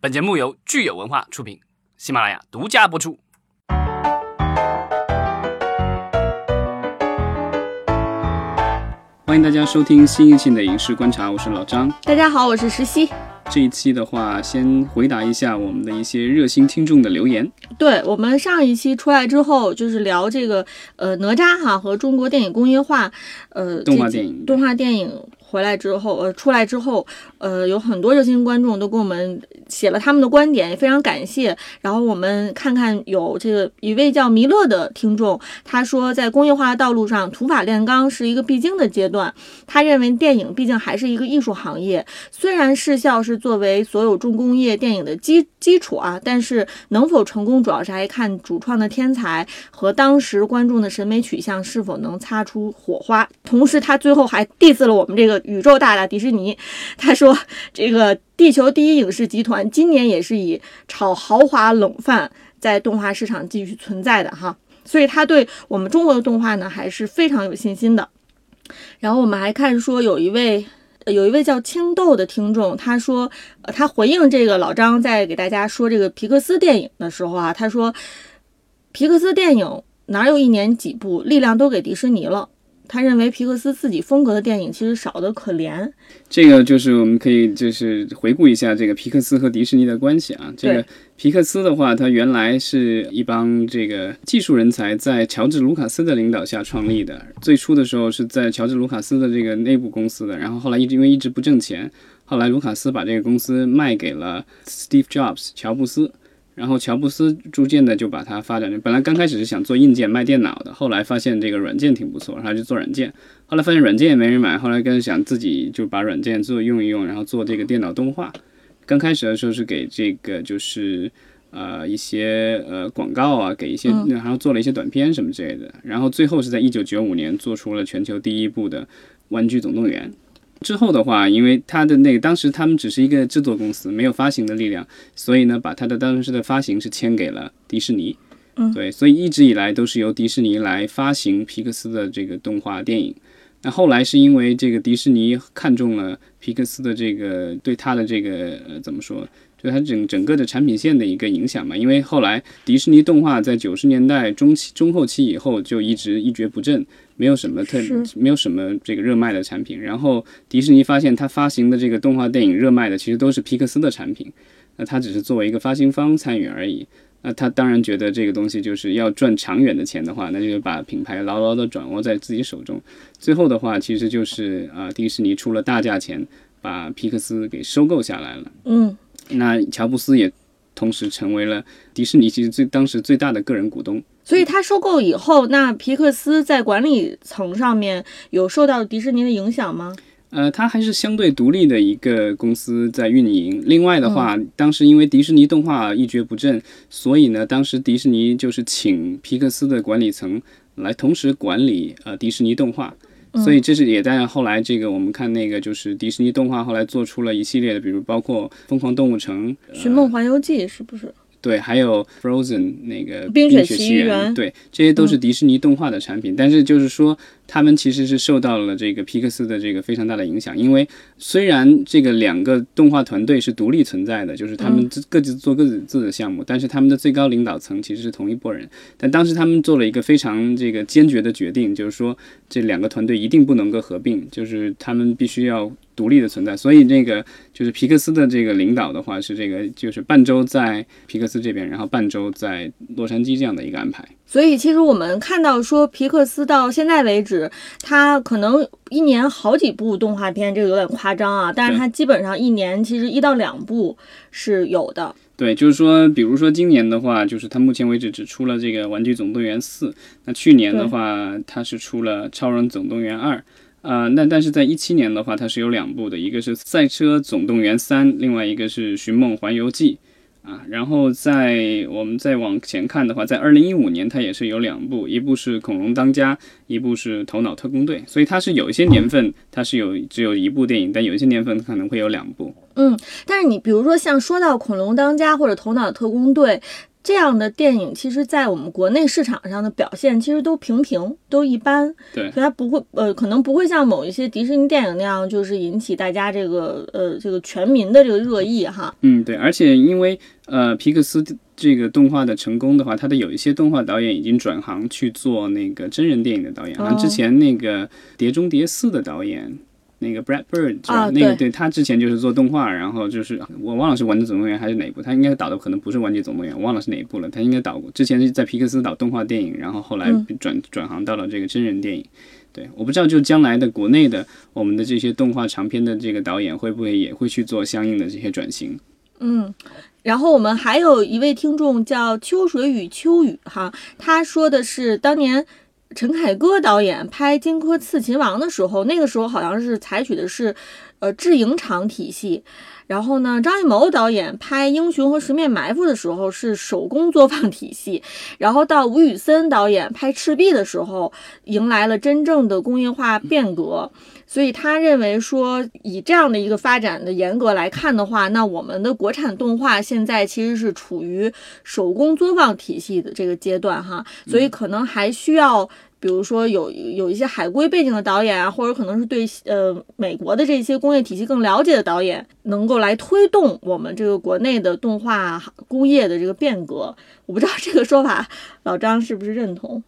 本节目由聚友文化出品，喜马拉雅独家播出。欢迎大家收听新一期的影视观察，我是老张。大家好，我是石溪。这一期的话，先回答一下我们的一些热心听众的留言。对我们上一期出来之后，就是聊这个呃哪吒哈和中国电影工业化，呃动画电影动画电影。回来之后，呃，出来之后，呃，有很多热心观众都给我们写了他们的观点，也非常感谢。然后我们看看，有这个一位叫弥勒的听众，他说，在工业化的道路上，土法炼钢是一个必经的阶段。他认为电影毕竟还是一个艺术行业，虽然视效是作为所有重工业电影的基基础啊，但是能否成功，主要是还看主创的天才和当时观众的审美取向是否能擦出火花。同时，他最后还 diss 了我们这个。宇宙大大迪士尼，他说这个地球第一影视集团今年也是以炒豪华冷饭在动画市场继续存在的哈，所以他对我们中国的动画呢还是非常有信心的。然后我们还看说有一位有一位叫青豆的听众，他说呃他回应这个老张在给大家说这个皮克斯电影的时候啊，他说皮克斯电影哪有一年几部，力量都给迪士尼了。他认为皮克斯自己风格的电影其实少得可怜。这个就是我们可以就是回顾一下这个皮克斯和迪士尼的关系啊。这个皮克斯的话，它原来是一帮这个技术人才在乔治卢卡斯的领导下创立的。最初的时候是在乔治卢卡斯的这个内部公司的，然后后来一直因为一直不挣钱，后来卢卡斯把这个公司卖给了 Steve Jobs 乔布斯。然后乔布斯逐渐的就把它发展。本来刚开始是想做硬件卖电脑的，后来发现这个软件挺不错，然后就做软件。后来发现软件也没人买，后来跟想自己就把软件做用一用，然后做这个电脑动画。刚开始的时候是给这个就是呃一些呃广告啊，给一些然后做了一些短片什么之类的。然后最后是在一九九五年做出了全球第一部的《玩具总动员》。之后的话，因为他的那个当时他们只是一个制作公司，没有发行的力量，所以呢，把他的当时的发行是签给了迪士尼。嗯，对，所以一直以来都是由迪士尼来发行皮克斯的这个动画电影。那后来是因为这个迪士尼看中了皮克斯的这个对他的这个呃怎么说？就它整整个的产品线的一个影响嘛，因为后来迪士尼动画在九十年代中期中后期以后就一直一蹶不振，没有什么特没有什么这个热卖的产品。然后迪士尼发现它发行的这个动画电影热卖的其实都是皮克斯的产品，那它只是作为一个发行方参与而已。那他当然觉得这个东西就是要赚长远的钱的话，那就把品牌牢牢的掌握在自己手中。最后的话，其实就是啊，迪士尼出了大价钱把皮克斯给收购下来了。嗯。那乔布斯也同时成为了迪士尼其实最当时最大的个人股东，所以他收购以后，那皮克斯在管理层上面有受到迪士尼的影响吗？呃，它还是相对独立的一个公司在运营。另外的话，当时因为迪士尼动画一蹶不振，所以呢，当时迪士尼就是请皮克斯的管理层来同时管理呃迪士尼动画。所以这是也在后来这个我们看那个就是迪士尼动画后来做出了一系列的，比如包括《疯狂动物城》《寻梦环游记》是不是？对，还有 Frozen 那个冰雪奇缘，对，这些都是迪士尼动画的产品。但是就是说，他们其实是受到了这个皮克斯的这个非常大的影响。因为虽然这个两个动画团队是独立存在的，就是他们各自做各自自的项目，但是他们的最高领导层其实是同一拨人。但当时他们做了一个非常这个坚决的决定，就是说这两个团队一定不能够合并，就是他们必须要。独立的存在，所以这个就是皮克斯的这个领导的话是这个，就是半周在皮克斯这边，然后半周在洛杉矶这样的一个安排。所以其实我们看到说皮克斯到现在为止，它可能一年好几部动画片，这个有点夸张啊，但是它基本上一年其实一到两部是有的。对，就是说，比如说今年的话，就是它目前为止只出了这个《玩具总动员四》，那去年的话，它是出了《超人总动员二》。啊，那但是在一七年的话，它是有两部的，一个是《赛车总动员三》，另外一个是《寻梦环游记》。啊，然后在我们再往前看的话，在二零一五年它也是有两部，一部是《恐龙当家》，一部是《头脑特工队》，所以它是有一些年份它是有只有一部电影，但有一些年份可能会有两部。嗯，但是你比如说像说到《恐龙当家》或者《头脑特工队》，这样的电影，其实，在我们国内市场上的表现，其实都平平，都一般。对，所以它不会，呃，可能不会像某一些迪士尼电影那样，就是引起大家这个，呃，这个全民的这个热议哈。嗯，对，而且因为呃，皮克斯这个动画的成功的话，它的有一些动画导演已经转行去做那个真人电影的导演，像之前那个《碟中谍四》的导演。那个 Brad Bird，啊，那个对他之前就是做动画，然后就是我忘了是《玩具总动员》还是哪一部，他应该导的可能不是《玩具总动员》，我忘了是哪一部了。他应该导过，之前是在皮克斯导动画电影，然后后来转转行到了这个真人电影。对，我不知道就将来的国内的我们的这些动画长片的这个导演会不会也会去做相应的这些转型。嗯，然后我们还有一位听众叫秋水与秋雨哈，他说的是当年。陈凯歌导演拍《荆轲刺秦王》的时候，那个时候好像是采取的是，呃，制影厂体系。然后呢，张艺谋导演拍《英雄》和《十面埋伏》的时候是手工作坊体系。然后到吴宇森导演拍《赤壁》的时候，迎来了真正的工业化变革。所以他认为说，以这样的一个发展的严格来看的话，那我们的国产动画现在其实是处于手工作坊体系的这个阶段哈，所以可能还需要，比如说有有一些海归背景的导演啊，或者可能是对呃美国的这些工业体系更了解的导演，能够来推动我们这个国内的动画工业的这个变革。我不知道这个说法，老张是不是认同？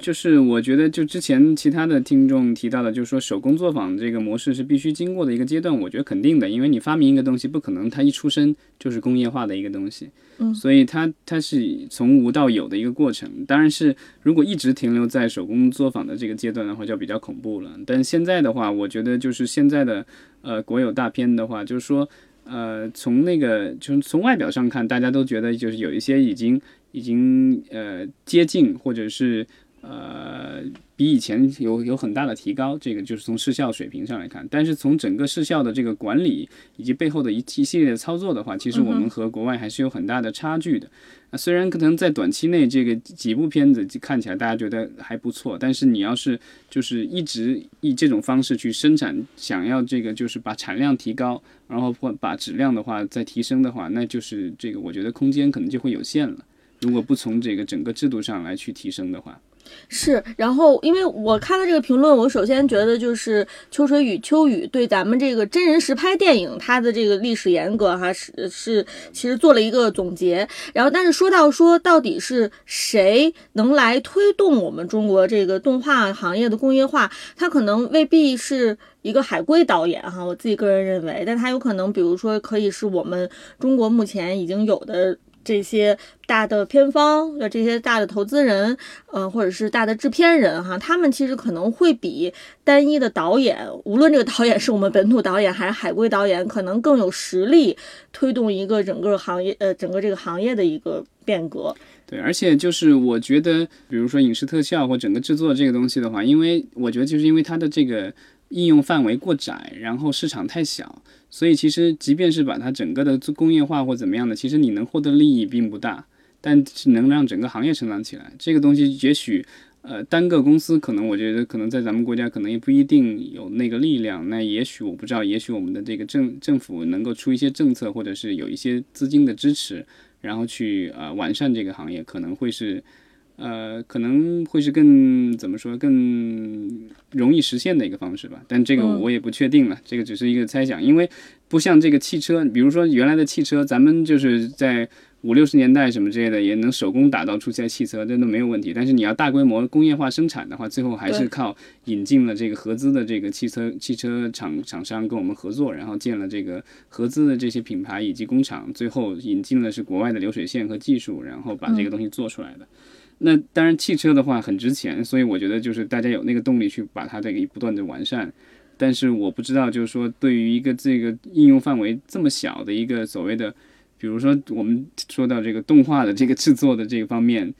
就是我觉得，就之前其他的听众提到的，就是说手工作坊这个模式是必须经过的一个阶段。我觉得肯定的，因为你发明一个东西，不可能它一出生就是工业化的一个东西，嗯，所以它它是从无到有的一个过程。当然是如果一直停留在手工作坊的这个阶段的话，就比较恐怖了。但现在的话，我觉得就是现在的呃国有大片的话，就是说呃从那个就是从外表上看，大家都觉得就是有一些已经已经呃接近或者是。呃，比以前有有很大的提高，这个就是从视效水平上来看。但是从整个视效的这个管理以及背后的一一系列的操作的话，其实我们和国外还是有很大的差距的。啊，虽然可能在短期内这个几部片子看起来大家觉得还不错，但是你要是就是一直以这种方式去生产，想要这个就是把产量提高，然后或把质量的话再提升的话，那就是这个我觉得空间可能就会有限了。如果不从这个整个制度上来去提升的话。是，然后因为我看到这个评论，我首先觉得就是秋水与秋雨对咱们这个真人实拍电影它的这个历史严格哈是是其实做了一个总结。然后但是说到说到底是谁能来推动我们中国这个动画行业的工业化，它可能未必是一个海归导演哈，我自己个人认为，但它有可能比如说可以是我们中国目前已经有的。这些大的片方，呃，这些大的投资人，呃，或者是大的制片人，哈，他们其实可能会比单一的导演，无论这个导演是我们本土导演还是海归导演，可能更有实力推动一个整个行业，呃，整个这个行业的一个变革。对，而且就是我觉得，比如说影视特效或整个制作这个东西的话，因为我觉得就是因为它的这个应用范围过窄，然后市场太小。所以其实，即便是把它整个的做工业化或怎么样的，其实你能获得利益并不大，但是能让整个行业成长起来。这个东西也许，呃，单个公司可能我觉得可能在咱们国家可能也不一定有那个力量。那也许我不知道，也许我们的这个政政府能够出一些政策，或者是有一些资金的支持，然后去呃完善这个行业，可能会是。呃，可能会是更怎么说更容易实现的一个方式吧，但这个我也不确定了，这个只是一个猜想，因为不像这个汽车，比如说原来的汽车，咱们就是在五六十年代什么之类的，也能手工打造出来汽车，这都没有问题。但是你要大规模工业化生产的话，最后还是靠引进了这个合资的这个汽车汽车厂厂商跟我们合作，然后建了这个合资的这些品牌以及工厂，最后引进了是国外的流水线和技术，然后把这个东西做出来的。那当然，汽车的话很值钱，所以我觉得就是大家有那个动力去把它这个不断的完善。但是我不知道，就是说对于一个这个应用范围这么小的一个所谓的，比如说我们说到这个动画的这个制作的这个方面，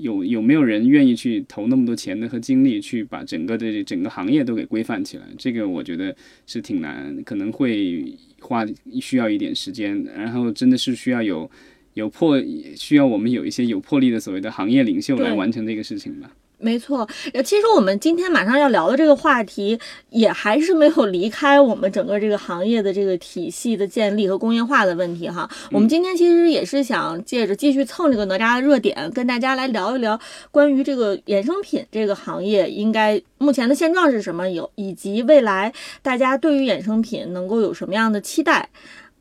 有有没有人愿意去投那么多钱的和精力去把整个的整个行业都给规范起来？这个我觉得是挺难，可能会花需要一点时间，然后真的是需要有。有魄需要我们有一些有魄力的所谓的行业领袖来完成这个事情吧。没错，呃，其实我们今天马上要聊的这个话题，也还是没有离开我们整个这个行业的这个体系的建立和工业化的问题哈。我们今天其实也是想借着继续蹭这个哪吒的热点，跟大家来聊一聊关于这个衍生品这个行业应该目前的现状是什么，有以及未来大家对于衍生品能够有什么样的期待。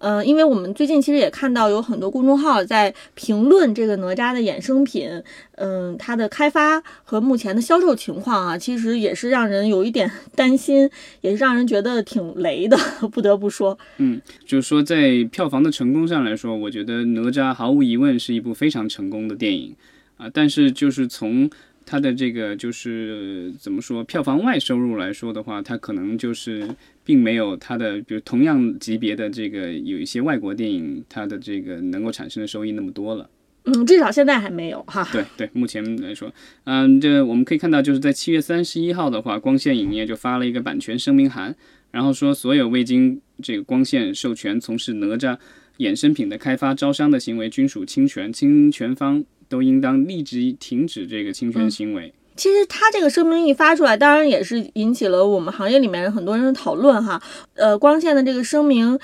嗯，因为我们最近其实也看到有很多公众号在评论这个哪吒的衍生品，嗯，它的开发和目前的销售情况啊，其实也是让人有一点 担心，也是让人觉得挺雷的，不得不说。嗯，就是说在票房的成功上来说，我觉得哪吒毫无疑问是一部非常成功的电影啊，但是就是从它的这个就是怎么说票房外收入来说的话，它可能就是并没有它的比如同样级别的这个有一些外国电影它的这个能够产生的收益那么多了。嗯，至少现在还没有哈。对对，目前来说，嗯，这我们可以看到，就是在七月三十一号的话，光线影业就发了一个版权声明函，然后说所有未经这个光线授权从事哪吒衍生品的开发、招商的行为均属侵权，侵权方都应当立即停止这个侵权行为。其实他这个声明一发出来，当然也是引起了我们行业里面很多人的讨论哈。呃，光线的这个声明，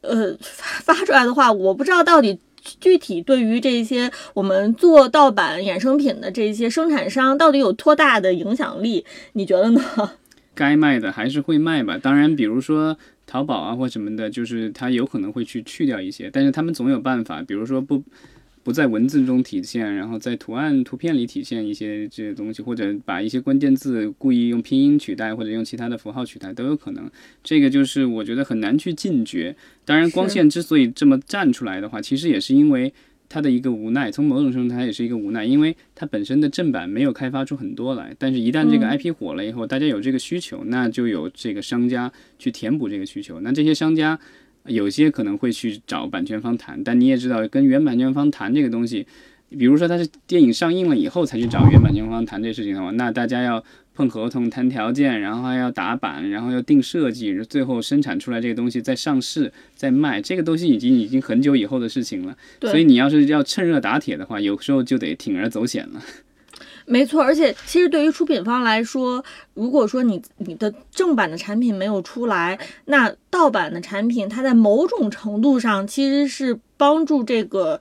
呃，发出来的话，我不知道到底具体对于这些我们做盗版衍生品的这些生产商到底有多大的影响力？你觉得呢？该卖的还是会卖吧。当然，比如说淘宝啊或什么的，就是它有可能会去去掉一些，但是他们总有办法，比如说不不在文字中体现，然后在图案图片里体现一些这些东西，或者把一些关键字故意用拼音取代，或者用其他的符号取代都有可能。这个就是我觉得很难去禁绝。当然，光线之所以这么站出来的话，其实也是因为。它的一个无奈，从某种程度它也是一个无奈，因为它本身的正版没有开发出很多来，但是一旦这个 IP 火了以后，大家有这个需求，那就有这个商家去填补这个需求。那这些商家有些可能会去找版权方谈，但你也知道，跟原版权方谈这个东西，比如说它是电影上映了以后才去找原版权方谈这事情的话，那大家要。碰合同、谈条件，然后还要打版，然后要定设计，最后生产出来这个东西再上市、再卖，这个东西已经已经很久以后的事情了。所以你要是要趁热打铁的话，有时候就得铤而走险了。没错，而且其实对于出品方来说，如果说你你的正版的产品没有出来，那盗版的产品它在某种程度上其实是帮助这个，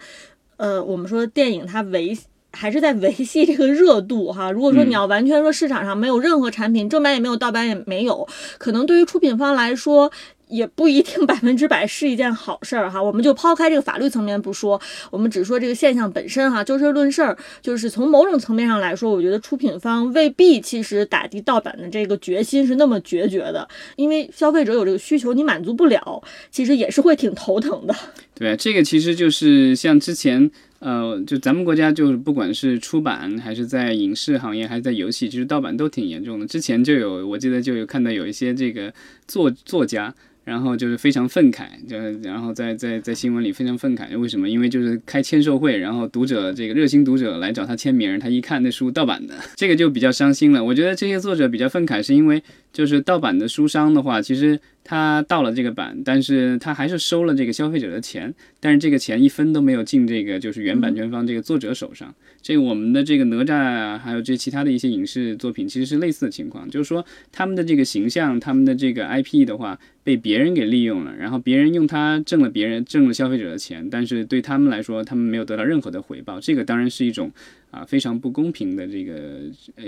呃，我们说电影它维。还是在维系这个热度哈。如果说你要完全说市场上没有任何产品，正版也没有，盗版也没有，可能对于出品方来说也不一定百分之百是一件好事儿哈。我们就抛开这个法律层面不说，我们只说这个现象本身哈，就事论事儿。就是从某种层面上来说，我觉得出品方未必其实打击盗版的这个决心是那么决绝的，因为消费者有这个需求，你满足不了，其实也是会挺头疼的。对，这个其实就是像之前。呃，就咱们国家，就是不管是出版还是在影视行业，还是在游戏，其实盗版都挺严重的。之前就有，我记得就有看到有一些这个作作家。然后就是非常愤慨，就然后在在在新闻里非常愤慨，为什么？因为就是开签售会，然后读者这个热心读者来找他签名，他一看那书盗版的，这个就比较伤心了。我觉得这些作者比较愤慨，是因为就是盗版的书商的话，其实他盗了这个版，但是他还是收了这个消费者的钱，但是这个钱一分都没有进这个就是原版权方这个作者手上。这个我们的这个哪吒啊，还有这其他的一些影视作品，其实是类似的情况，就是说他们的这个形象，他们的这个 IP 的话。被别人给利用了，然后别人用它挣了别人挣了消费者的钱，但是对他们来说，他们没有得到任何的回报，这个当然是一种啊非常不公平的这个，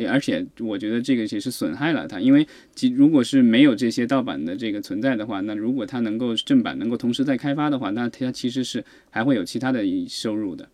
而且我觉得这个也是损害了它，因为其如果是没有这些盗版的这个存在的话，那如果它能够正版能够同时在开发的话，那它其实是还会有其他的收入的。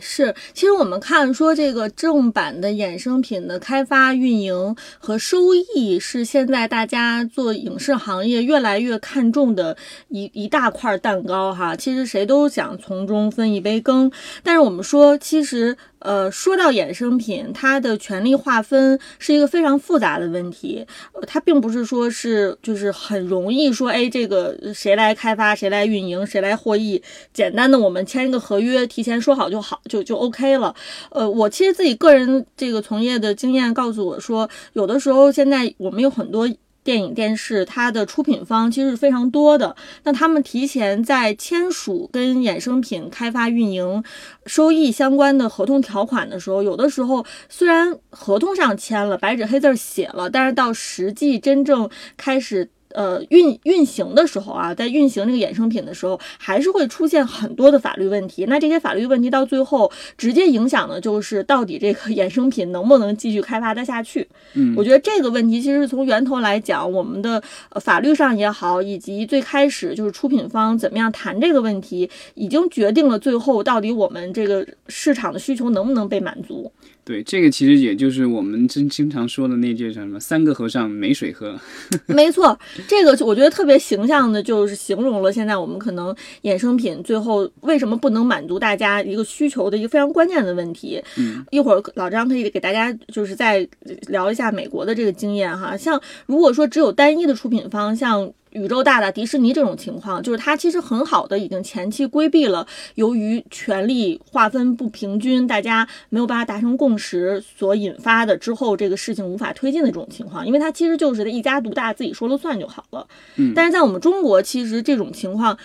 是，其实我们看说这个正版的衍生品的开发、运营和收益，是现在大家做影视行业越来越看重的一一大块蛋糕哈。其实谁都想从中分一杯羹，但是我们说，其实。呃，说到衍生品，它的权利划分是一个非常复杂的问题。它并不是说是就是很容易说，哎，这个谁来开发，谁来运营，谁来获益，简单的我们签一个合约，提前说好就好，就就 OK 了。呃，我其实自己个人这个从业的经验告诉我说，有的时候现在我们有很多。电影电视，它的出品方其实是非常多的。那他们提前在签署跟衍生品开发、运营、收益相关的合同条款的时候，有的时候虽然合同上签了，白纸黑字写了，但是到实际真正开始。呃，运运行的时候啊，在运行这个衍生品的时候，还是会出现很多的法律问题。那这些法律问题到最后直接影响的就是到底这个衍生品能不能继续开发的下去。嗯，我觉得这个问题其实从源头来讲，我们的法律上也好，以及最开始就是出品方怎么样谈这个问题，已经决定了最后到底我们这个市场的需求能不能被满足。对，这个其实也就是我们经经常说的那句叫什么“三个和尚没水喝”。没错，这个我觉得特别形象的，就是形容了现在我们可能衍生品最后为什么不能满足大家一个需求的一个非常关键的问题。嗯，一会儿老张可以给大家就是再聊一下美国的这个经验哈。像如果说只有单一的出品方，像。宇宙大大迪士尼这种情况，就是它其实很好的已经前期规避了由于权力划分不平均，大家没有办法达成共识所引发的之后这个事情无法推进的这种情况，因为它其实就是一家独大，自己说了算就好了。嗯，但是在我们中国，其实这种情况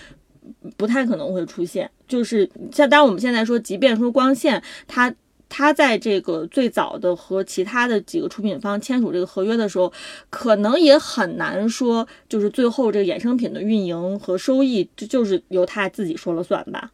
不太可能会出现，就是像当然我们现在说，即便说光线它。他在这个最早的和其他的几个出品方签署这个合约的时候，可能也很难说，就是最后这个衍生品的运营和收益，这就是由他自己说了算吧。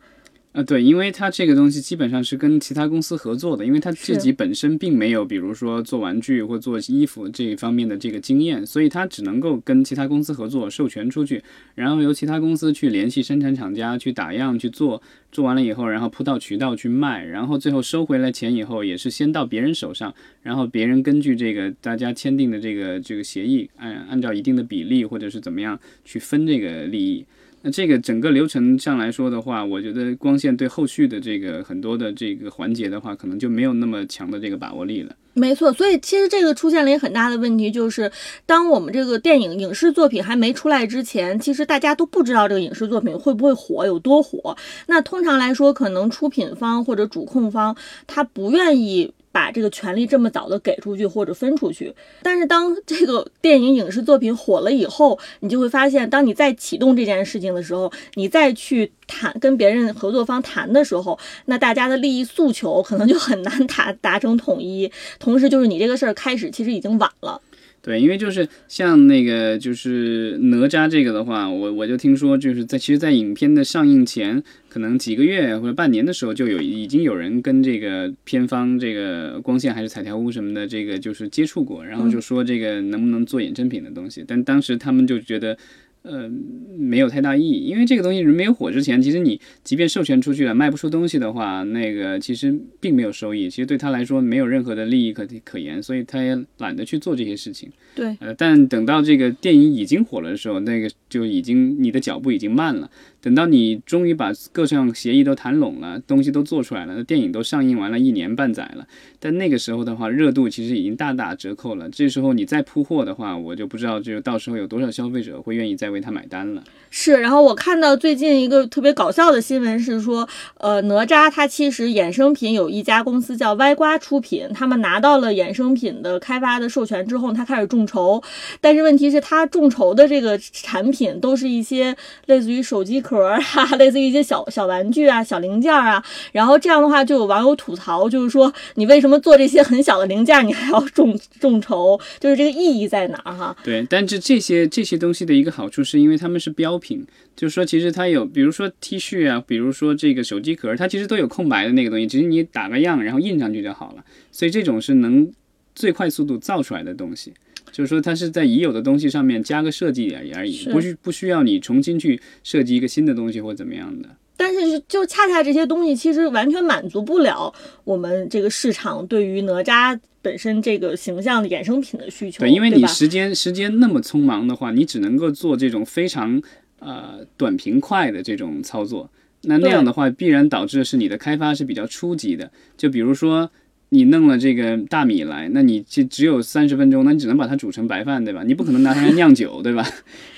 啊，对，因为它这个东西基本上是跟其他公司合作的，因为他自己本身并没有，比如说做玩具或做衣服这一方面的这个经验，所以他只能够跟其他公司合作，授权出去，然后由其他公司去联系生产厂家去打样去做，做完了以后，然后铺到渠道去卖，然后最后收回来钱以后，也是先到别人手上，然后别人根据这个大家签订的这个这个协议，按按照一定的比例或者是怎么样去分这个利益。那这个整个流程上来说的话，我觉得光线对后续的这个很多的这个环节的话，可能就没有那么强的这个把握力了。没错，所以其实这个出现了一个很大的问题，就是当我们这个电影影视作品还没出来之前，其实大家都不知道这个影视作品会不会火，有多火。那通常来说，可能出品方或者主控方他不愿意。把这个权利这么早的给出去或者分出去，但是当这个电影影视作品火了以后，你就会发现，当你再启动这件事情的时候，你再去谈跟别人合作方谈的时候，那大家的利益诉求可能就很难达达成统一。同时，就是你这个事儿开始其实已经晚了。对，因为就是像那个就是哪吒这个的话，我我就听说就是在其实，在影片的上映前，可能几个月或者半年的时候，就有已经有人跟这个片方这个光线还是彩条屋什么的这个就是接触过，然后就说这个能不能做衍生品的东西，但当时他们就觉得。呃，没有太大意义，因为这个东西人没有火之前，其实你即便授权出去了，卖不出东西的话，那个其实并没有收益，其实对他来说没有任何的利益可可言，所以他也懒得去做这些事情。对，呃，但等到这个电影已经火了的时候，那个就已经你的脚步已经慢了。等到你终于把各项协议都谈拢了，东西都做出来了，那电影都上映完了一年半载了，但那个时候的话，热度其实已经大打折扣了。这时候你再铺货的话，我就不知道，就到时候有多少消费者会愿意再为他买单了。是，然后我看到最近一个特别搞笑的新闻是说，呃，哪吒它其实衍生品有一家公司叫歪瓜出品，他们拿到了衍生品的开发的授权之后，他开始众筹，但是问题是，他众筹的这个产品品都是一些类似于手机。壳啊，类似于一些小小玩具啊、小零件啊，然后这样的话就有网友吐槽，就是说你为什么做这些很小的零件，你还要众众筹，就是这个意义在哪儿哈？对，但是这些这些东西的一个好处是因为他们是标品，就是说其实它有，比如说 T 恤啊，比如说这个手机壳，它其实都有空白的那个东西，只是你打个样，然后印上去就好了。所以这种是能最快速度造出来的东西。就是说，它是在已有的东西上面加个设计而已而已，不需不需要你重新去设计一个新的东西或怎么样的。但是，就恰恰这些东西其实完全满足不了我们这个市场对于哪吒本身这个形象的衍生品的需求。对，因为你时间时间那么匆忙的话，你只能够做这种非常呃短平快的这种操作。那那样的话，必然导致的是你的开发是比较初级的。就比如说。你弄了这个大米来，那你就只有三十分钟，那你只能把它煮成白饭，对吧？你不可能拿它来酿酒，对吧？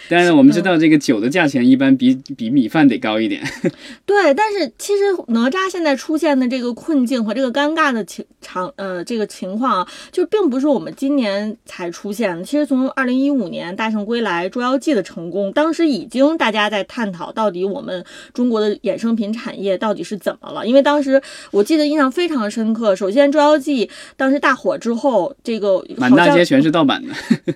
但是我们知道，这个酒的价钱一般比比米饭得高一点。对，但是其实哪吒现在出现的这个困境和这个尴尬的情场呃这个情况啊，就并不是我们今年才出现的。其实从二零一五年《大圣归来》《捉妖记》的成功，当时已经大家在探讨到底我们中国的衍生品产业到底是怎么了。因为当时我记得印象非常深刻，首先《捉妖记》当时大火之后，这个满大街全是盗版的，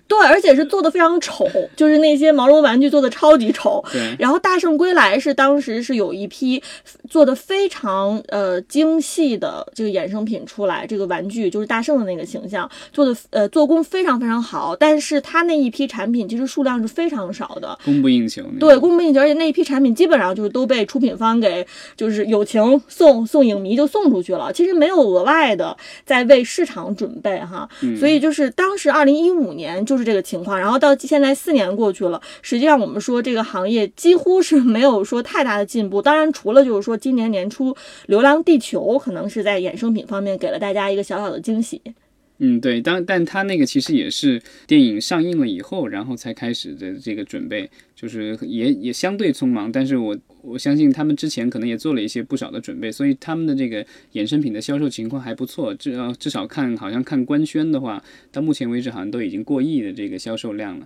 对，而且是做的非常丑，就是那些毛。毛绒玩具做的超级丑，对。然后《大圣归来》是当时是有一批做的非常呃精细的这个衍生品出来，这个玩具就是大圣的那个形象做的呃做工非常非常好，但是它那一批产品其实数量是非常少的，供不应求。对，供不应求，而且那一批产品基本上就是都被出品方给就是友情送送影迷就送出去了，其实没有额外的在为市场准备哈。所以就是当时二零一五年就是这个情况，然后到现在四年过去了。实际上，我们说这个行业几乎是没有说太大的进步。当然，除了就是说今年年初《流浪地球》可能是在衍生品方面给了大家一个小小的惊喜。嗯，对，当但他那个其实也是电影上映了以后，然后才开始的这个准备，就是也也相对匆忙。但是我我相信他们之前可能也做了一些不少的准备，所以他们的这个衍生品的销售情况还不错。至少至少看好像看官宣的话，到目前为止好像都已经过亿的这个销售量了。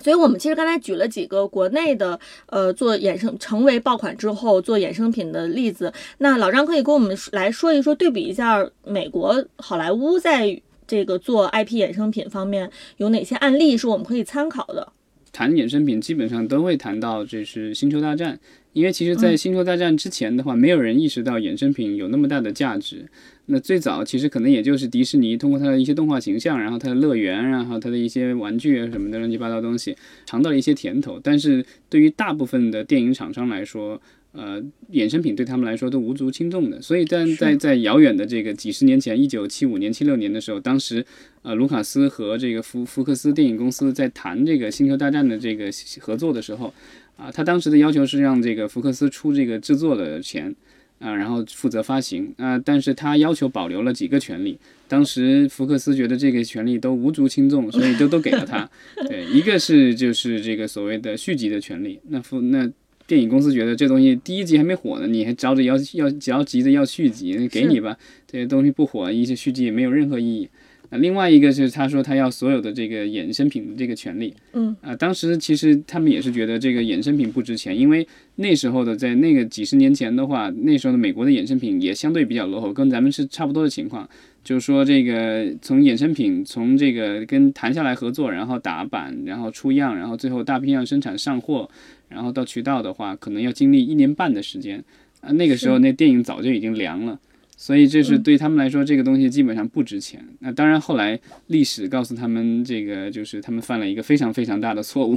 所以我们其实刚才举了几个国内的，呃，做衍生成为爆款之后做衍生品的例子。那老张可以跟我们来说一说，对比一下美国好莱坞在这个做 IP 衍生品方面有哪些案例是我们可以参考的。谈衍生品基本上都会谈到这是《星球大战》，因为其实，在《星球大战》之前的话，没有人意识到衍生品有那么大的价值。那最早其实可能也就是迪士尼通过它的一些动画形象，然后它的乐园，然后它的一些玩具啊什么的乱七八糟东西，尝到了一些甜头。但是对于大部分的电影厂商来说，呃，衍生品对他们来说都无足轻重的。所以，但在在遥远的这个几十年前，一九七五年、七六年的时候，当时呃，卢卡斯和这个福福克斯电影公司在谈这个《星球大战》的这个合作的时候，啊，他当时的要求是让这个福克斯出这个制作的钱。啊，然后负责发行啊，但是他要求保留了几个权利。当时福克斯觉得这个权利都无足轻重，所以就都给了他。对，一个是就是这个所谓的续集的权利。那福那电影公司觉得这东西第一集还没火呢，你还着着要要着急的要续集，给你吧。这些东西不火，一些续集也没有任何意义。那另外一个是，他说他要所有的这个衍生品的这个权利，嗯。啊，当时其实他们也是觉得这个衍生品不值钱，因为那时候的在那个几十年前的话，那时候的美国的衍生品也相对比较落后，跟咱们是差不多的情况，就是说这个从衍生品从这个跟谈下来合作，然后打版，然后出样，然后最后大批量生产上货，然后到渠道的话，可能要经历一年半的时间，啊，那个时候那电影早就已经凉了。所以这是对他们来说，这个东西基本上不值钱。那当然，后来历史告诉他们，这个就是他们犯了一个非常非常大的错误，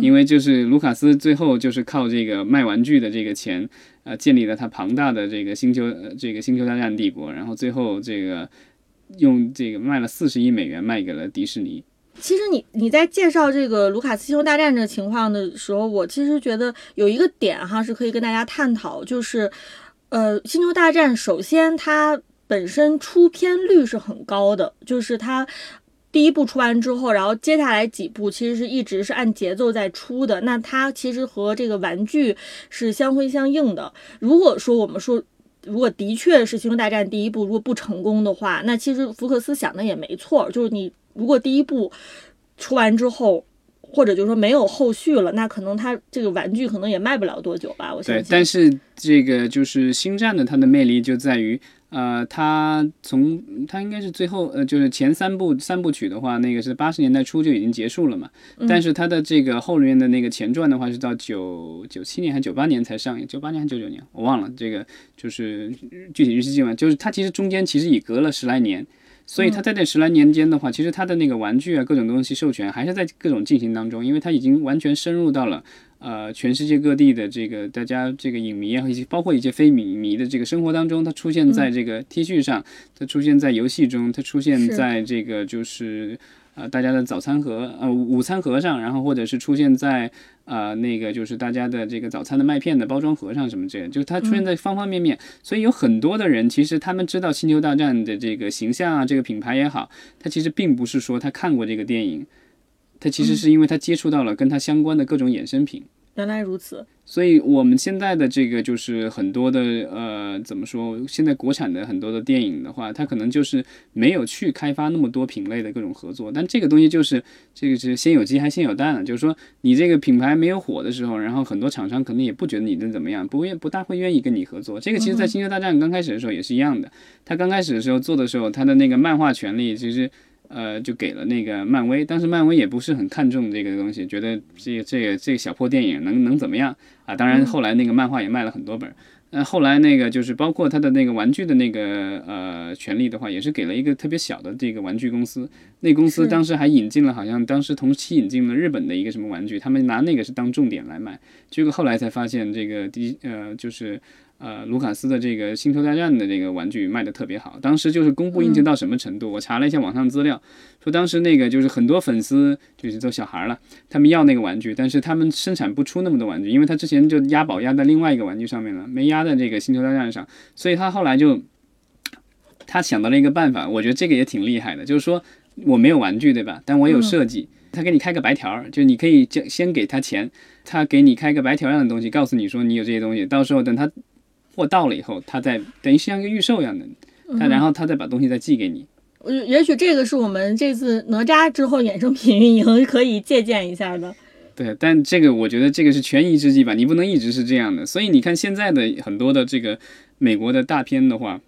因为就是卢卡斯最后就是靠这个卖玩具的这个钱，呃，建立了他庞大的这个星球，呃这个星球大战帝国。然后最后这个用这个卖了四十亿美元卖给了迪士尼。其实你你在介绍这个卢卡斯星球大战这个情况的时候，我其实觉得有一个点哈是可以跟大家探讨，就是。呃，星球大战首先它本身出片率是很高的，就是它第一部出完之后，然后接下来几部其实是一直是按节奏在出的。那它其实和这个玩具是相辉相应的。如果说我们说，如果的确是星球大战第一部如果不成功的话，那其实福克斯想的也没错，就是你如果第一部出完之后。或者就是说没有后续了，那可能它这个玩具可能也卖不了多久吧。我相信。对，但是这个就是星战的它的魅力就在于，呃，它从它应该是最后呃就是前三部三部曲的话，那个是八十年代初就已经结束了嘛。但是它的这个后面的那个前传的话，是到九九七年还是九八年才上映？九八年还是九九年？我忘了这个就是具体日期记完，就是它其实中间其实已隔了十来年。所以他在这十来年间的话，其实他的那个玩具啊，各种东西授权还是在各种进行当中，因为他已经完全深入到了呃全世界各地的这个大家这个影迷啊，以及包括一些非影迷的这个生活当中，它出现在这个 T 恤上，它出现在游戏中，它出现在这个就是呃大家的早餐盒呃午餐盒上，然后或者是出现在呃那个就是大家的这个早餐的麦片的包装盒上什么之类的，就是它出现在方方面面。所以有很多的人其实他们知道《星球大战》的这个形象啊，这个品牌也好，他其实并不是说他看过这个电影，他其实是因为他接触到了跟他相关的各种衍生品。原来如此，所以我们现在的这个就是很多的呃，怎么说？现在国产的很多的电影的话，它可能就是没有去开发那么多品类的各种合作。但这个东西就是这个是先有鸡还先有蛋，就是说你这个品牌没有火的时候，然后很多厂商可能也不觉得你的怎么样，不愿不大会愿意跟你合作。这个其实，在《星球大战》刚开始的时候也是一样的。它刚开始的时候做的时候，它的那个漫画权利其实。呃，就给了那个漫威，当时漫威也不是很看重这个东西，觉得这这个这个小破电影能能怎么样啊？当然后来那个漫画也卖了很多本，那后来那个就是包括他的那个玩具的那个呃权利的话，也是给了一个特别小的这个玩具公司，那公司当时还引进了，好像当时同期引进了日本的一个什么玩具，他们拿那个是当重点来卖，结果后来才发现这个第呃就是。呃，卢卡斯的这个《星球大战》的这个玩具卖的特别好，当时就是供不应求到什么程度？我查了一下网上资料，说当时那个就是很多粉丝就是都小孩了，他们要那个玩具，但是他们生产不出那么多玩具，因为他之前就押宝押在另外一个玩具上面了，没押在这个《星球大战》上，所以他后来就他想到了一个办法，我觉得这个也挺厉害的，就是说我没有玩具对吧？但我有设计，他给你开个白条，就你可以先先给他钱，他给你开个白条样的东西，告诉你说你有这些东西，到时候等他。货到了以后，他再等于像一个预售一样的，他然后他再把东西再寄给你。也许这个是我们这次哪吒之后衍生品运营 可以借鉴一下的。对，但这个我觉得这个是权宜之计吧，你不能一直是这样的。所以你看现在的很多的这个美国的大片的话。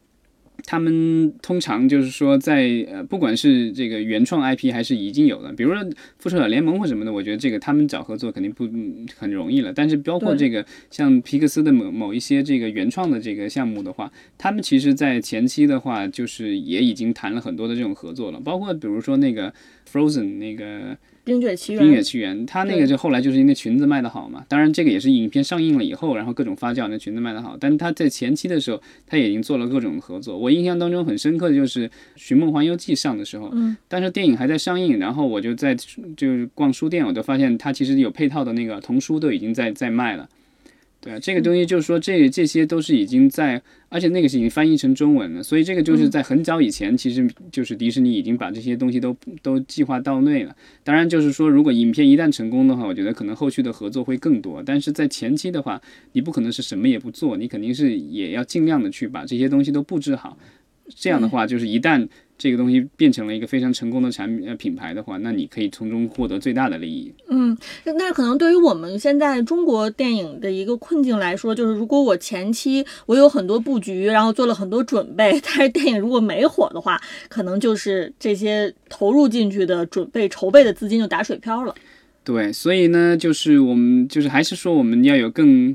他们通常就是说，在呃，不管是这个原创 IP 还是已经有的，比如说复仇者联盟或什么的，我觉得这个他们找合作肯定不很容易了。但是包括这个像皮克斯的某某一些这个原创的这个项目的话，他们其实在前期的话，就是也已经谈了很多的这种合作了。包括比如说那个 Frozen 那个。冰雪奇缘，冰雪奇缘，它那个就后来就是因为裙子卖的好嘛。当然，这个也是影片上映了以后，然后各种发酵，那裙子卖的好。但是它在前期的时候，它已经做了各种合作。我印象当中很深刻的就是《寻梦环游记》上的时候，嗯，但是电影还在上映，然后我就在就是逛书店，我就发现它其实有配套的那个童书都已经在在卖了。对啊，这个东西就是说，这这些都是已经在，而且那个是已经翻译成中文了，所以这个就是在很早以前，其实就是迪士尼已经把这些东西都都计划到内了。当然，就是说，如果影片一旦成功的话，我觉得可能后续的合作会更多。但是在前期的话，你不可能是什么也不做，你肯定是也要尽量的去把这些东西都布置好。这样的话，就是一旦这个东西变成了一个非常成功的产呃品牌的话，那你可以从中获得最大的利益。嗯，那可能对于我们现在中国电影的一个困境来说，就是如果我前期我有很多布局，然后做了很多准备，但是电影如果没火的话，可能就是这些投入进去的准备筹备的资金就打水漂了。对，所以呢，就是我们就是还是说我们要有更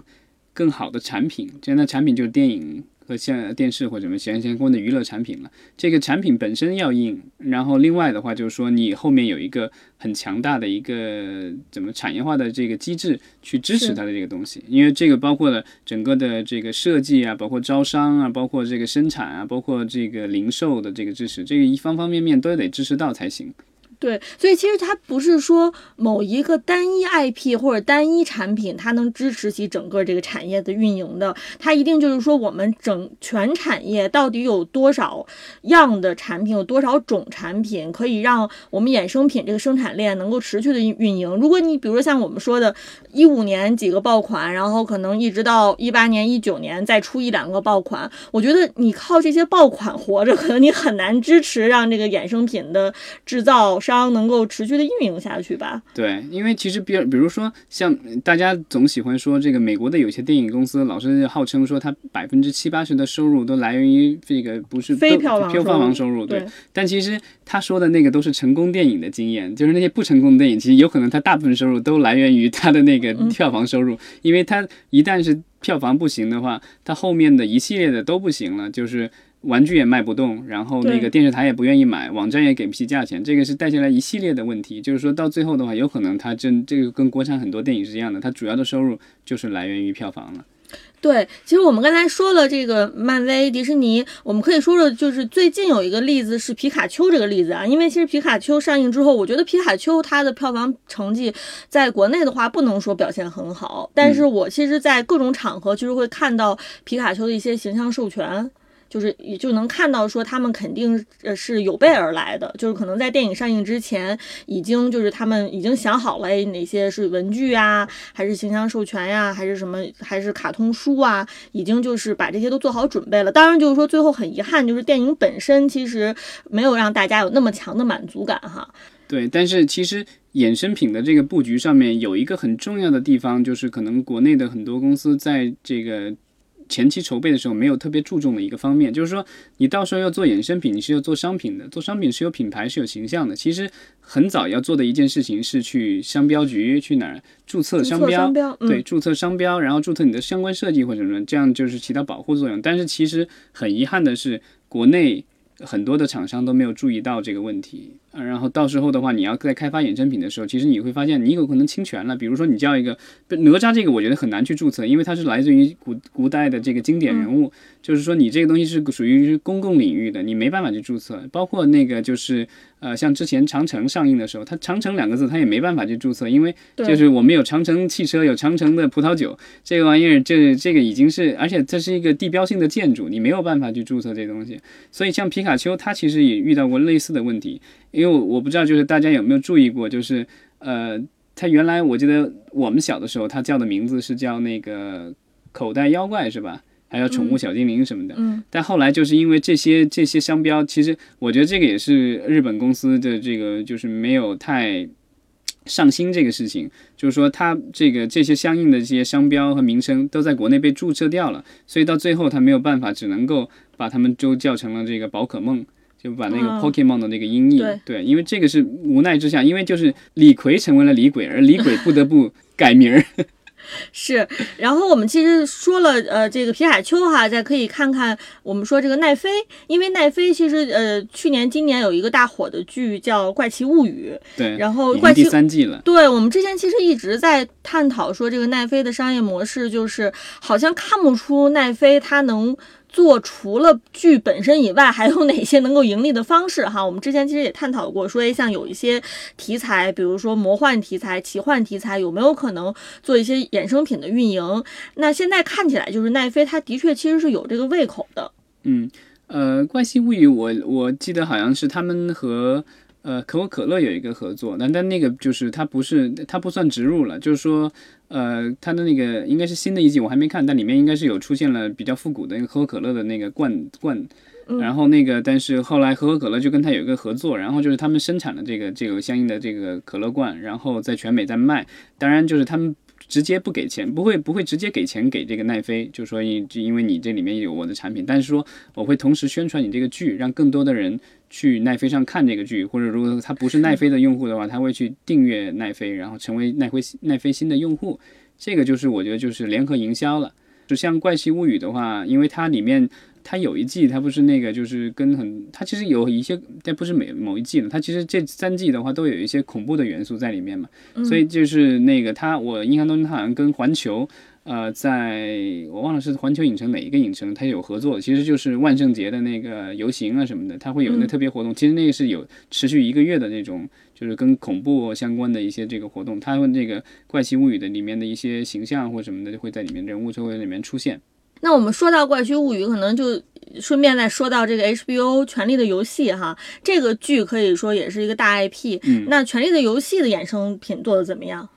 更好的产品，这样的产品就是电影。和像电视或者什么相相关的娱乐产品了，这个产品本身要硬，然后另外的话就是说你后面有一个很强大的一个怎么产业化的这个机制去支持它的这个东西，因为这个包括了整个的这个设计啊，包括招商啊，包括这个生产啊，包括这个零售的这个支持，这个一方方面面都得支持到才行。对，所以其实它不是说某一个单一 IP 或者单一产品，它能支持起整个这个产业的运营的。它一定就是说，我们整全产业到底有多少样的产品，有多少种产品，可以让我们衍生品这个生产链能够持续的运营。如果你比如说像我们说的，一五年几个爆款，然后可能一直到一八年、一九年再出一两个爆款，我觉得你靠这些爆款活着，可能你很难支持让这个衍生品的制造。商能够持续的运营下去吧？对，因为其实比比如说像大家总喜欢说这个美国的有些电影公司老是号称说它百分之七八十的收入都来源于这个不是非票房票房收入，对。但其实他说的那个都是成功电影的经验，就是那些不成功的电影，其实有可能它大部分收入都来源于它的那个票房收入，因为它一旦是票房不行的话，它后面的一系列的都不行了，就是。玩具也卖不动，然后那个电视台也不愿意买，网站也给不起价钱，这个是带下来一系列的问题。就是说到最后的话，有可能它真这个跟国产很多电影是一样的，它主要的收入就是来源于票房了。对，其实我们刚才说了这个漫威、迪士尼，我们可以说说，就是最近有一个例子是皮卡丘这个例子啊。因为其实皮卡丘上映之后，我觉得皮卡丘它的票房成绩在国内的话不能说表现很好，但是我其实，在各种场合就是会看到皮卡丘的一些形象授权。就是也就能看到说他们肯定呃是有备而来的，就是可能在电影上映之前已经就是他们已经想好了哪些是文具啊，还是形象授权呀，还是什么还是卡通书啊，已经就是把这些都做好准备了。当然就是说最后很遗憾，就是电影本身其实没有让大家有那么强的满足感哈。对，但是其实衍生品的这个布局上面有一个很重要的地方，就是可能国内的很多公司在这个。前期筹备的时候没有特别注重的一个方面，就是说你到时候要做衍生品，你是要做商品的，做商品是有品牌是有形象的。其实很早要做的一件事情是去商标局去哪儿注册商标，对，注册商标，然后注册你的相关设计或者什么，这样就是起到保护作用。但是其实很遗憾的是，国内很多的厂商都没有注意到这个问题。然后到时候的话，你要在开发衍生品的时候，其实你会发现你有可能侵权了。比如说你叫一个哪吒，这个我觉得很难去注册，因为它是来自于古古代的这个经典人物，就是说你这个东西是属于公共领域的，你没办法去注册。包括那个就是呃，像之前长城上映的时候，它长城两个字它也没办法去注册，因为就是我们有长城汽车，有长城的葡萄酒，这个玩意儿这这个已经是，而且这是一个地标性的建筑，你没有办法去注册这东西。所以像皮卡丘，它其实也遇到过类似的问题。因为我我不知道，就是大家有没有注意过，就是呃，它原来我记得我们小的时候，它叫的名字是叫那个口袋妖怪是吧？还有宠物小精灵什么的。嗯。但后来就是因为这些这些商标，其实我觉得这个也是日本公司的这个就是没有太上心这个事情，就是说它这个这些相应的这些商标和名称都在国内被注册掉了，所以到最后它没有办法，只能够把它们都叫成了这个宝可梦。就把那个 Pokemon 的那个音译，对，因为这个是无奈之下，因为就是李逵成为了李鬼，而李鬼不得不 改名儿。是，然后我们其实说了，呃，这个皮卡丘哈，再可以看看我们说这个奈飞，因为奈飞其实呃去年、今年有一个大火的剧叫《怪奇物语》，对，然后怪奇第三季了。对我们之前其实一直在探讨说，这个奈飞的商业模式就是好像看不出奈飞它能。做除了剧本身以外，还有哪些能够盈利的方式？哈，我们之前其实也探讨过，说像有一些题材，比如说魔幻题材、奇幻题材，有没有可能做一些衍生品的运营？那现在看起来，就是奈飞，它的确其实是有这个胃口的。嗯，呃，怪奇物语，我我记得好像是他们和。呃，可口可乐有一个合作，但但那个就是它不是它不算植入了，就是说，呃，它的那个应该是新的一季，我还没看，但里面应该是有出现了比较复古的那个可口可乐的那个罐罐，然后那个但是后来可口可乐就跟他有一个合作，然后就是他们生产了这个这个相应的这个可乐罐，然后在全美在卖，当然就是他们。直接不给钱，不会不会直接给钱给这个奈飞，就说因因为你这里面有我的产品，但是说我会同时宣传你这个剧，让更多的人去奈飞上看这个剧，或者如果他不是奈飞的用户的话，他会去订阅奈飞，然后成为奈飞奈飞新的用户，这个就是我觉得就是联合营销了。就像《怪奇物语》的话，因为它里面。它有一季，它不是那个，就是跟很，它其实有一些，但不是每某一季的，它其实这三季的话都有一些恐怖的元素在里面嘛，所以就是那个它，我印象当中它好像跟环球，呃，在我忘了是环球影城哪一个影城，它有合作，其实就是万圣节的那个游行啊什么的，它会有那特别活动，其实那个是有持续一个月的那种，就是跟恐怖相关的一些这个活动，它们这个怪奇物语的里面的一些形象或什么的就会在里面，人物就会在里面出现。那我们说到《怪奇物语》，可能就顺便再说到这个 HBO《权力的游戏》哈，这个剧可以说也是一个大 IP。嗯，那《权力的游戏》的衍生品做的怎么样？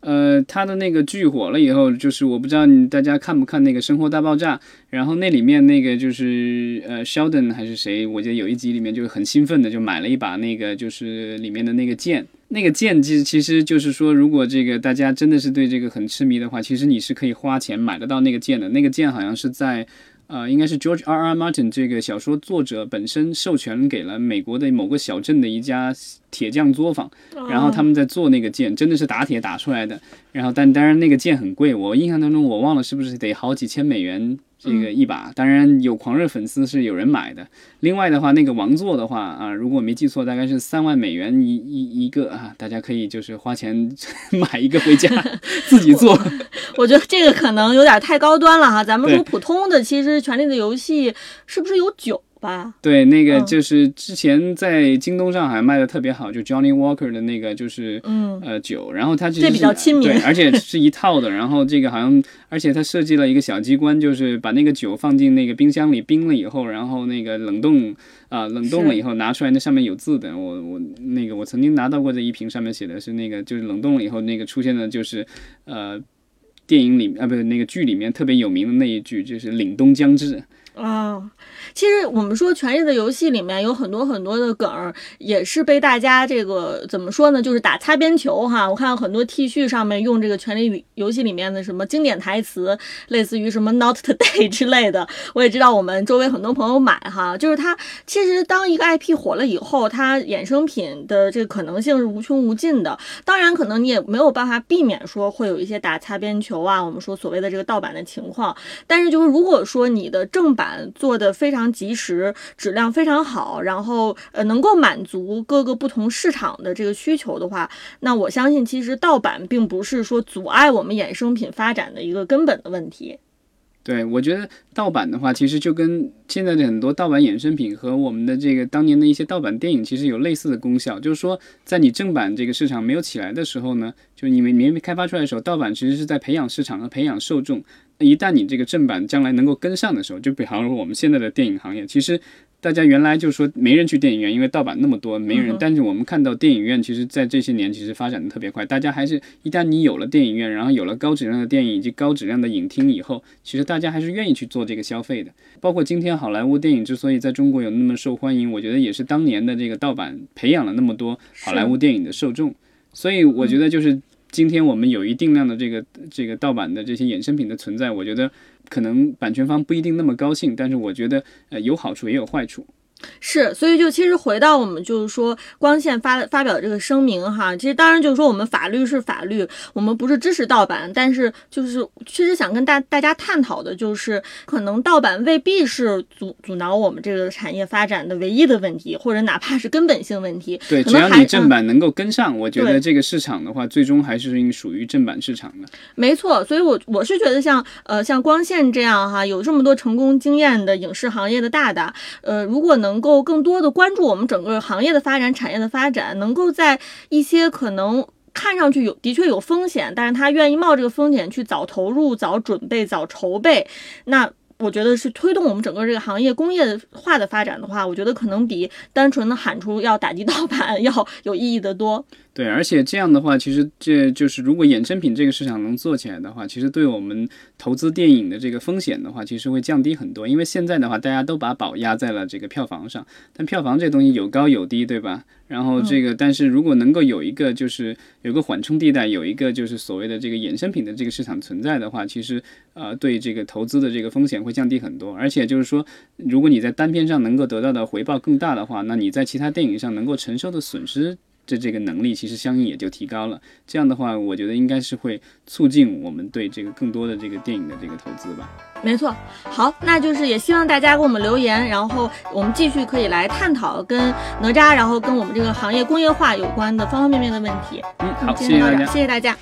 呃，它的那个剧火了以后，就是我不知道你大家看不看那个《生活大爆炸》，然后那里面那个就是呃，Sheldon 还是谁，我记得有一集里面就很兴奋的就买了一把那个就是里面的那个剑。那个剑其实其实就是说，如果这个大家真的是对这个很痴迷的话，其实你是可以花钱买得到那个剑的。那个剑好像是在，呃，应该是 George R. R. Martin 这个小说作者本身授权给了美国的某个小镇的一家铁匠作坊，然后他们在做那个剑，真的是打铁打出来的。然后但当然那个剑很贵，我印象当中我忘了是不是得好几千美元这个一把，当然有狂热粉丝是有人买的。另外的话，那个王座的话啊，如果没记错，大概是三万美元一一一个啊，大家可以就是花钱 买一个回家 自己做。我觉得这个可能有点太高端了哈，咱们说普通的，其实《权力的游戏》是不是有酒？吧，对，那个就是之前在京东上还卖的特别好，就 Johnny Walker 的那个就是嗯。呃酒，然后它这比较亲民，对，而且是一套的，然后这个好像，而且它设计了一个小机关，就是把那个酒放进那个冰箱里冰了以后，然后那个冷冻啊冷冻了以后拿出来，那上面有字的，我我那个我曾经拿到过这一瓶，上面写的是那个就是冷冻了以后那个出现的就是呃电影里啊不是那个剧里面特别有名的那一句，就是凛冬将至。啊，其实我们说《权力的游戏》里面有很多很多的梗，也是被大家这个怎么说呢？就是打擦边球哈。我看到很多 T 恤上面用这个《权力游戏》里面的什么经典台词，类似于什么 “Not today” 之类的。我也知道我们周围很多朋友买哈，就是它其实当一个 IP 火了以后，它衍生品的这个可能性是无穷无尽的。当然，可能你也没有办法避免说会有一些打擦边球啊，我们说所谓的这个盗版的情况。但是就是如果说你的正版，做的非常及时，质量非常好，然后呃能够满足各个不同市场的这个需求的话，那我相信其实盗版并不是说阻碍我们衍生品发展的一个根本的问题。对，我觉得盗版的话，其实就跟现在的很多盗版衍生品和我们的这个当年的一些盗版电影，其实有类似的功效。就是说，在你正版这个市场没有起来的时候呢，就你们没开发出来的时候，盗版其实是在培养市场和培养受众。一旦你这个正版将来能够跟上的时候，就比方说我们现在的电影行业，其实。大家原来就说没人去电影院，因为盗版那么多，没人。但是我们看到电影院，其实，在这些年其实发展的特别快。大家还是一旦你有了电影院，然后有了高质量的电影以及高质量的影厅以后，其实大家还是愿意去做这个消费的。包括今天好莱坞电影之所以在中国有那么受欢迎，我觉得也是当年的这个盗版培养了那么多好莱坞电影的受众。所以我觉得就是今天我们有一定量的这个这个盗版的这些衍生品的存在，我觉得。可能版权方不一定那么高兴，但是我觉得，呃，有好处也有坏处。是，所以就其实回到我们就是说，光线发发表这个声明哈，其实当然就是说我们法律是法律，我们不是支持盗版，但是就是确实想跟大大家探讨的就是，可能盗版未必是阻阻挠我们这个产业发展的唯一的问题，或者哪怕是根本性问题。对，只要你正版能够跟上，我觉得这个市场的话，最终还是应属于正版市场的。没错，所以我我是觉得像呃像光线这样哈，有这么多成功经验的影视行业的大大，呃，如果能。能够更多的关注我们整个行业的发展、产业的发展，能够在一些可能看上去有的确有风险，但是他愿意冒这个风险去早投入、早准备、早筹备，那。我觉得是推动我们整个这个行业工业化的发展的话，我觉得可能比单纯的喊出要打击 盗版要有意义的多。对，而且这样的话，其实这就是如果衍生品这个市场能做起来的话，其实对我们投资电影的这个风险的话，其实会降低很多。因为现在的话，大家都把宝压在了这个票房上，但票房这东西有高有低，对吧？然后这个，但是如果能够有一个就是有个缓冲地带，有一个就是所谓的这个衍生品的这个市场存在的话，其实呃对这个投资的这个风险会降低很多。而且就是说，如果你在单片上能够得到的回报更大的话，那你在其他电影上能够承受的损失。这这个能力其实相应也就提高了，这样的话，我觉得应该是会促进我们对这个更多的这个电影的这个投资吧。没错，好，那就是也希望大家给我们留言，然后我们继续可以来探讨跟哪吒，然后跟我们这个行业工业化有关的方方面面的问题。嗯，好，谢谢大家，谢谢大家。